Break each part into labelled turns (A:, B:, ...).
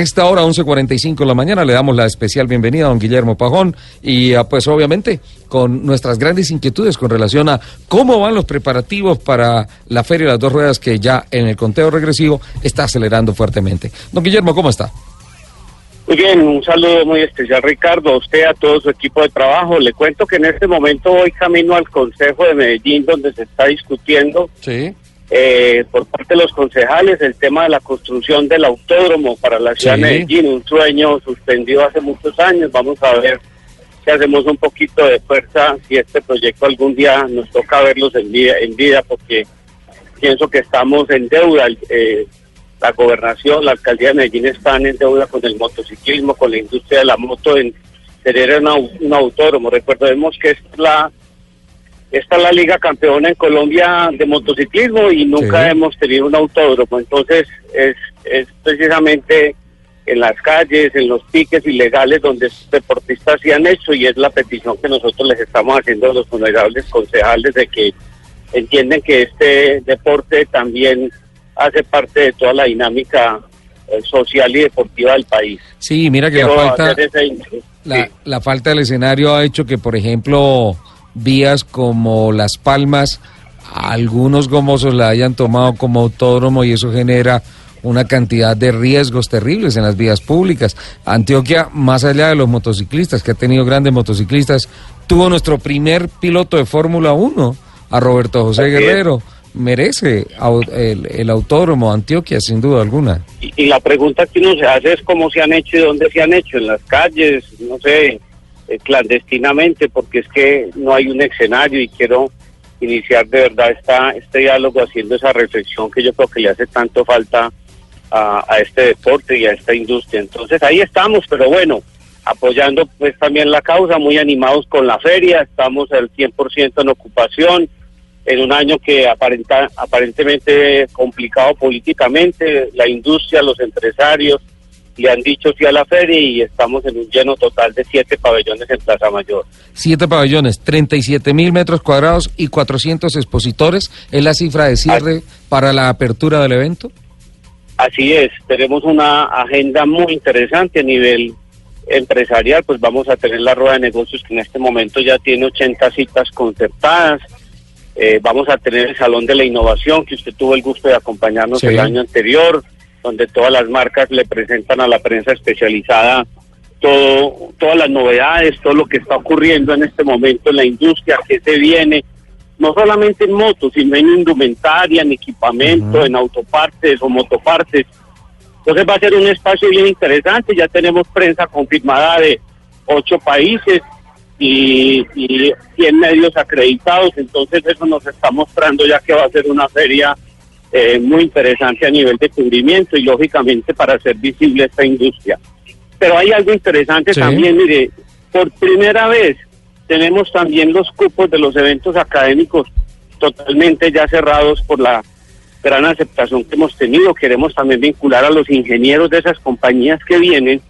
A: esta hora, 11.45 de la mañana, le damos la especial bienvenida a don Guillermo Pajón y ah, pues obviamente con nuestras grandes inquietudes con relación a cómo van los preparativos para la Feria de las Dos Ruedas que ya en el conteo regresivo está acelerando fuertemente. Don Guillermo, ¿cómo está?
B: Muy bien, un saludo muy especial Ricardo, a usted, a todo su equipo de trabajo. Le cuento que en este momento voy camino al Consejo de Medellín donde se está discutiendo
A: Sí.
B: Eh, por parte de los concejales el tema de la construcción del autódromo para la ciudad
A: Sí.
B: de Medellín, un sueño suspendido hace muchos años. Vamos a ver si hacemos un poquito de fuerza, si este proyecto algún día nos toca verlos en vida, en vida porque pienso que estamos en deuda. eh, la gobernación, la alcaldía de Medellín están en deuda con el motociclismo, con la industria de la moto en tener una- un autódromo. Recordemos que es la esta es la liga campeona en Colombia de motociclismo y nunca
A: Sí.
B: hemos tenido un autódromo. Entonces es, es precisamente en las calles, en los piques ilegales donde estos deportistas se han hecho y es la petición que nosotros les estamos haciendo a los honorables concejales de que entienden que este deporte también hace parte de toda la dinámica eh, social y deportiva del país.
A: Sí, mira que la falta,
B: sí.
A: la falta del escenario ha hecho que, por ejemplo, vías como Las Palmas, algunos gomosos la hayan tomado como autódromo y eso genera una cantidad de riesgos terribles en las vías públicas. Antioquia, más allá de los motociclistas, que ha tenido grandes motociclistas, tuvo nuestro primer piloto de Fórmula 1, a Roberto José
B: Así es.
A: Guerrero. Merece el, el autódromo Antioquia, sin duda alguna.
B: Y, y la pregunta que uno se hace es cómo se han hecho y dónde se han hecho, en las calles, no sé, eh, clandestinamente, porque es que no hay un escenario y quiero iniciar de verdad esta, este diálogo haciendo esa reflexión que yo creo que le hace tanto falta a, a este deporte y a esta industria. Entonces ahí estamos, pero bueno, apoyando pues también la causa, muy animados con la feria, estamos al 100% en ocupación, en un año que aparenta, aparentemente complicado políticamente, la industria, los empresarios le han dicho sí a la feria y estamos en un lleno total de siete pabellones en Plaza Mayor.
A: Siete pabellones, 37 mil metros cuadrados y 400 expositores. ¿Es la cifra de cierre para la apertura del evento?
B: Así es, tenemos una agenda muy interesante a nivel empresarial, pues vamos a tener la rueda de negocios que en este momento ya tiene 80 citas concertadas, Eh, vamos a tener el Salón de la Innovación, que usted tuvo el gusto de acompañarnos
A: Sí.
B: el año anterior, donde todas las marcas le presentan a la prensa especializada todo, todas las novedades, todo lo que está ocurriendo en este momento en la industria, que se viene, no solamente en motos, sino en indumentaria, en equipamiento, en autopartes o motopartes. Entonces va a ser un espacio bien interesante, ya tenemos prensa confirmada de ocho países y, y 100 medios acreditados, entonces eso nos está mostrando ya que va a ser una feria eh, muy interesante a nivel de cubrimiento y lógicamente para hacer visible esta industria. Pero hay algo interesante
A: Sí.
B: también, mire, por primera vez tenemos también los cupos de los eventos académicos totalmente ya cerrados por la gran aceptación que hemos tenido. Queremos también vincular a los ingenieros de esas compañías que vienen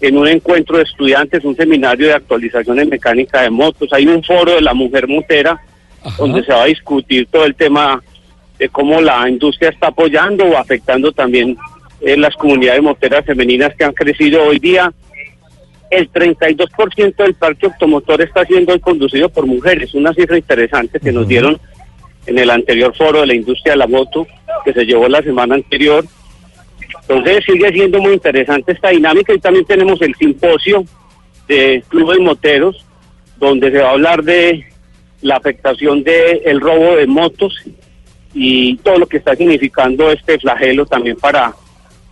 B: en un encuentro de estudiantes, un seminario de actualización en mecánica de motos. Hay un foro de la mujer motera
A: Ajá.
B: donde se va a discutir todo el tema de cómo la industria está apoyando o afectando también eh, las comunidades moteras femeninas que han crecido hoy día. El 32% del parque automotor está siendo hoy conducido por mujeres, una cifra interesante que nos dieron en el anterior foro de la industria de la moto que se llevó la semana anterior. Entonces sigue siendo muy interesante esta dinámica y también tenemos el simposio de clubes moteros donde se va a hablar de la afectación del el robo de motos y todo lo que está significando este flagelo también para,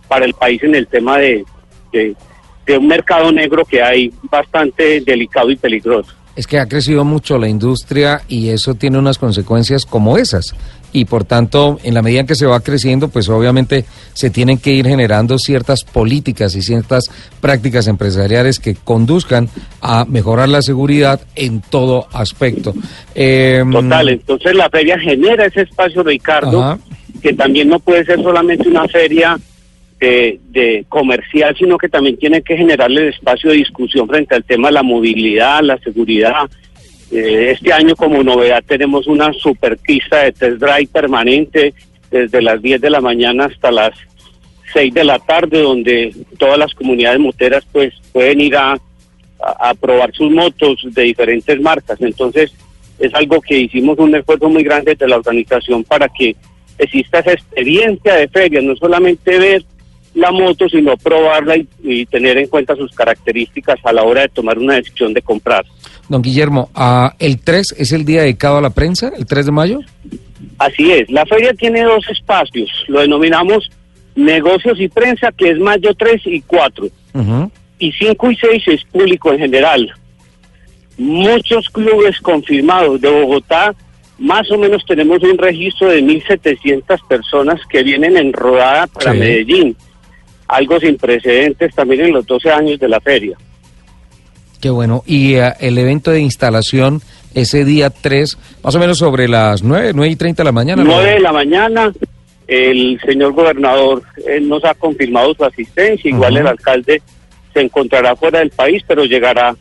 B: para el país en el tema de, de, de un mercado negro que hay bastante delicado y peligroso.
A: Es que ha crecido mucho la industria y eso tiene unas consecuencias como esas. Y por tanto, en la medida en que se va creciendo, pues obviamente se tienen que ir generando ciertas políticas y ciertas prácticas empresariales que conduzcan a mejorar la seguridad en todo aspecto. Eh,
B: Total, entonces la feria genera ese espacio, Ricardo,
A: Ajá.
B: que también no puede ser solamente una feria de, de comercial, sino que también tiene que generarle el espacio de discusión frente al tema de la movilidad, la seguridad. Eh, este año como novedad tenemos una super pista de test drive permanente desde las 10 de la mañana hasta las 6 de la tarde, donde todas las comunidades moteras pues pueden ir a, a, probar sus motos de diferentes marcas. Entonces, es algo que hicimos un esfuerzo muy grande de la organización para que exista esa experiencia de feria, no solamente ver la moto, sino probarla y, tener en cuenta sus características a la hora de tomar una decisión de comprar.
A: Don Guillermo, ¿el 3 es el día dedicado a la prensa, el 3 de mayo?
B: Así es, la feria tiene dos espacios, lo denominamos negocios y prensa, que es mayo 3 y 4, y 5 y 6 es público en general. Muchos clubes confirmados. De Bogotá, más o menos tenemos un registro de 1.700 personas que vienen en rodada para Medellín algo sin precedentes también en los 12 años de la feria.
A: Qué bueno. Y eh, el evento de instalación ese día 3, más o menos sobre las 9, 9 y 30 de la mañana.
B: 9 de la mañana, el señor gobernador nos ha confirmado su asistencia, igual el alcalde se encontrará fuera del país, pero llegará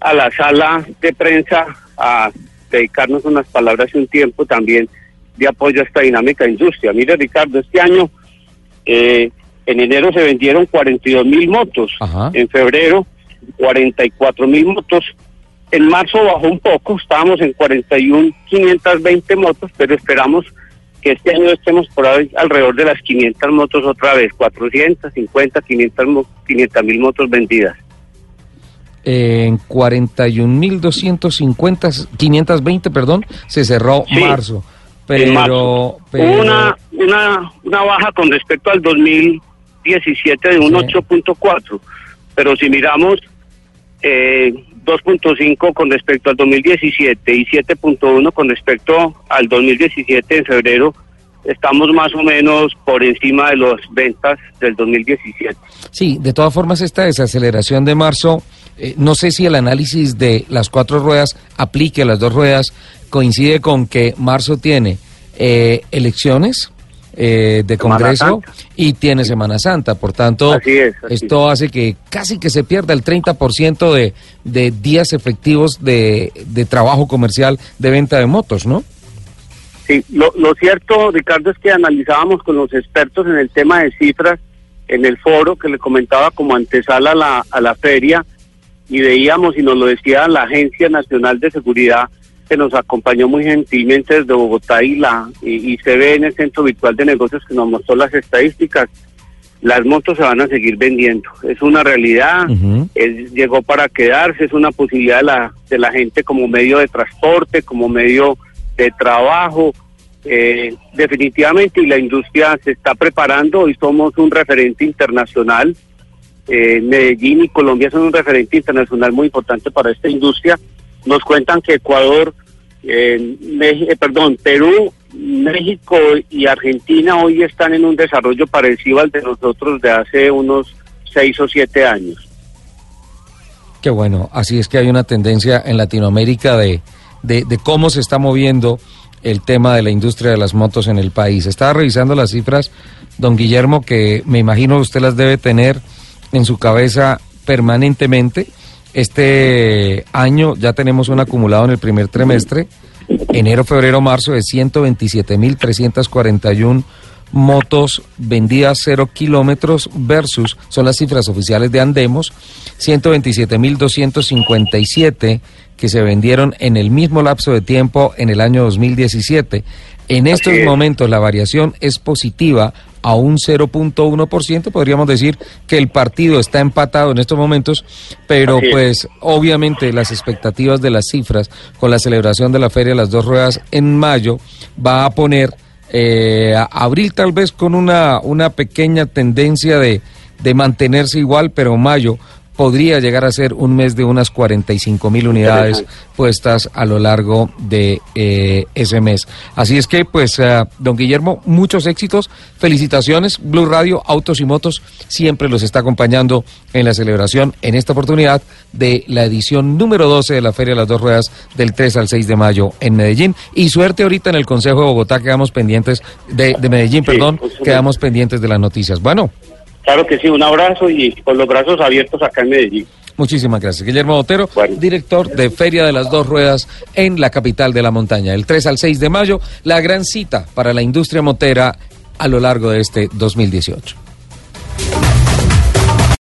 B: a la sala de prensa a dedicarnos unas palabras y un tiempo también de apoyo a esta dinámica industria. Mire Ricardo, este año eh, en enero se vendieron 42 mil motos, en febrero 44 mil motos, en marzo bajó un poco, estábamos en 41 520 motos, pero esperamos que este año estemos por ahí alrededor de las 500 motos otra vez, 450, 500 mil motos vendidas.
A: En 41.250, 520, perdón, se cerró marzo. Pero,
B: pero... Una, una, una baja con respecto al 2000 17 de un 8.4, pero si miramos eh, 2.5 con respecto al 2017 y 7.1 con respecto al 2017 en febrero, estamos más o menos por encima de las ventas del 2017.
A: Sí, de todas formas esta desaceleración de marzo, eh, no sé si el análisis de las cuatro ruedas aplique a las dos ruedas, coincide con que marzo tiene eh, elecciones, eh, de Congreso y tiene Semana Santa. Por tanto, esto hace que casi que se pierda el 30% de, de días efectivos de, de trabajo comercial de venta de motos, ¿no?
B: Sí, lo, lo cierto, Ricardo, es que analizábamos con los expertos en el tema de cifras en el foro que le comentaba como antesala a la, a la feria y veíamos y nos lo decía la Agencia Nacional de Seguridad que nos acompañó muy gentilmente desde Bogotá y, la, y, se ve en el centro virtual de negocios que nos mostró las estadísticas. Las motos se van a seguir vendiendo. Es una realidad, llegó para quedarse, es una posibilidad de la, de la gente como medio de transporte, como medio de trabajo. Eh, definitivamente, y la industria se está preparando. Hoy somos un referente internacional. Eh, Medellín y Colombia son un referente internacional muy importante para esta industria nos cuentan que Ecuador, eh, perdón, Perú, México y Argentina hoy están en un desarrollo parecido al de nosotros de hace unos seis o siete años.
A: Qué bueno, así es que hay una tendencia en Latinoamérica de, de, de cómo se está moviendo el tema de la industria de las motos en el país. Estaba revisando las cifras, don Guillermo, que me imagino usted las debe tener en su cabeza permanentemente. Este año ya tenemos un acumulado en el primer trimestre, enero, febrero, marzo, de 127.341 motos vendidas cero kilómetros versus, son las cifras oficiales de Andemos, 127.257 que se vendieron en el mismo lapso de tiempo en el año 2017. En estos momentos la variación es positiva a un 0.1%. Podríamos decir que el partido está empatado en estos momentos, pero pues obviamente las expectativas de las cifras con la celebración de la Feria de las Dos Ruedas en mayo va a poner eh, a abril tal vez con una, una pequeña tendencia de, de mantenerse igual, pero mayo podría llegar a ser un mes de unas 45 mil unidades puestas a lo largo de eh, ese mes. Así es que, pues, eh, don Guillermo, muchos éxitos, felicitaciones. Blue Radio, Autos y Motos, siempre los está acompañando en la celebración, en esta oportunidad, de la edición número 12 de la Feria de las Dos Ruedas del 3 al 6 de mayo en Medellín. Y suerte ahorita en el Consejo de Bogotá, quedamos pendientes, de, de Medellín, perdón, quedamos pendientes de las noticias. Bueno.
B: Claro que sí, un abrazo y con los brazos abiertos acá en Medellín.
A: Muchísimas gracias. Guillermo Botero, director de Feria de las Dos Ruedas en la capital de la montaña. El 3 al 6 de mayo, la gran cita para la industria motera a lo largo de este 2018.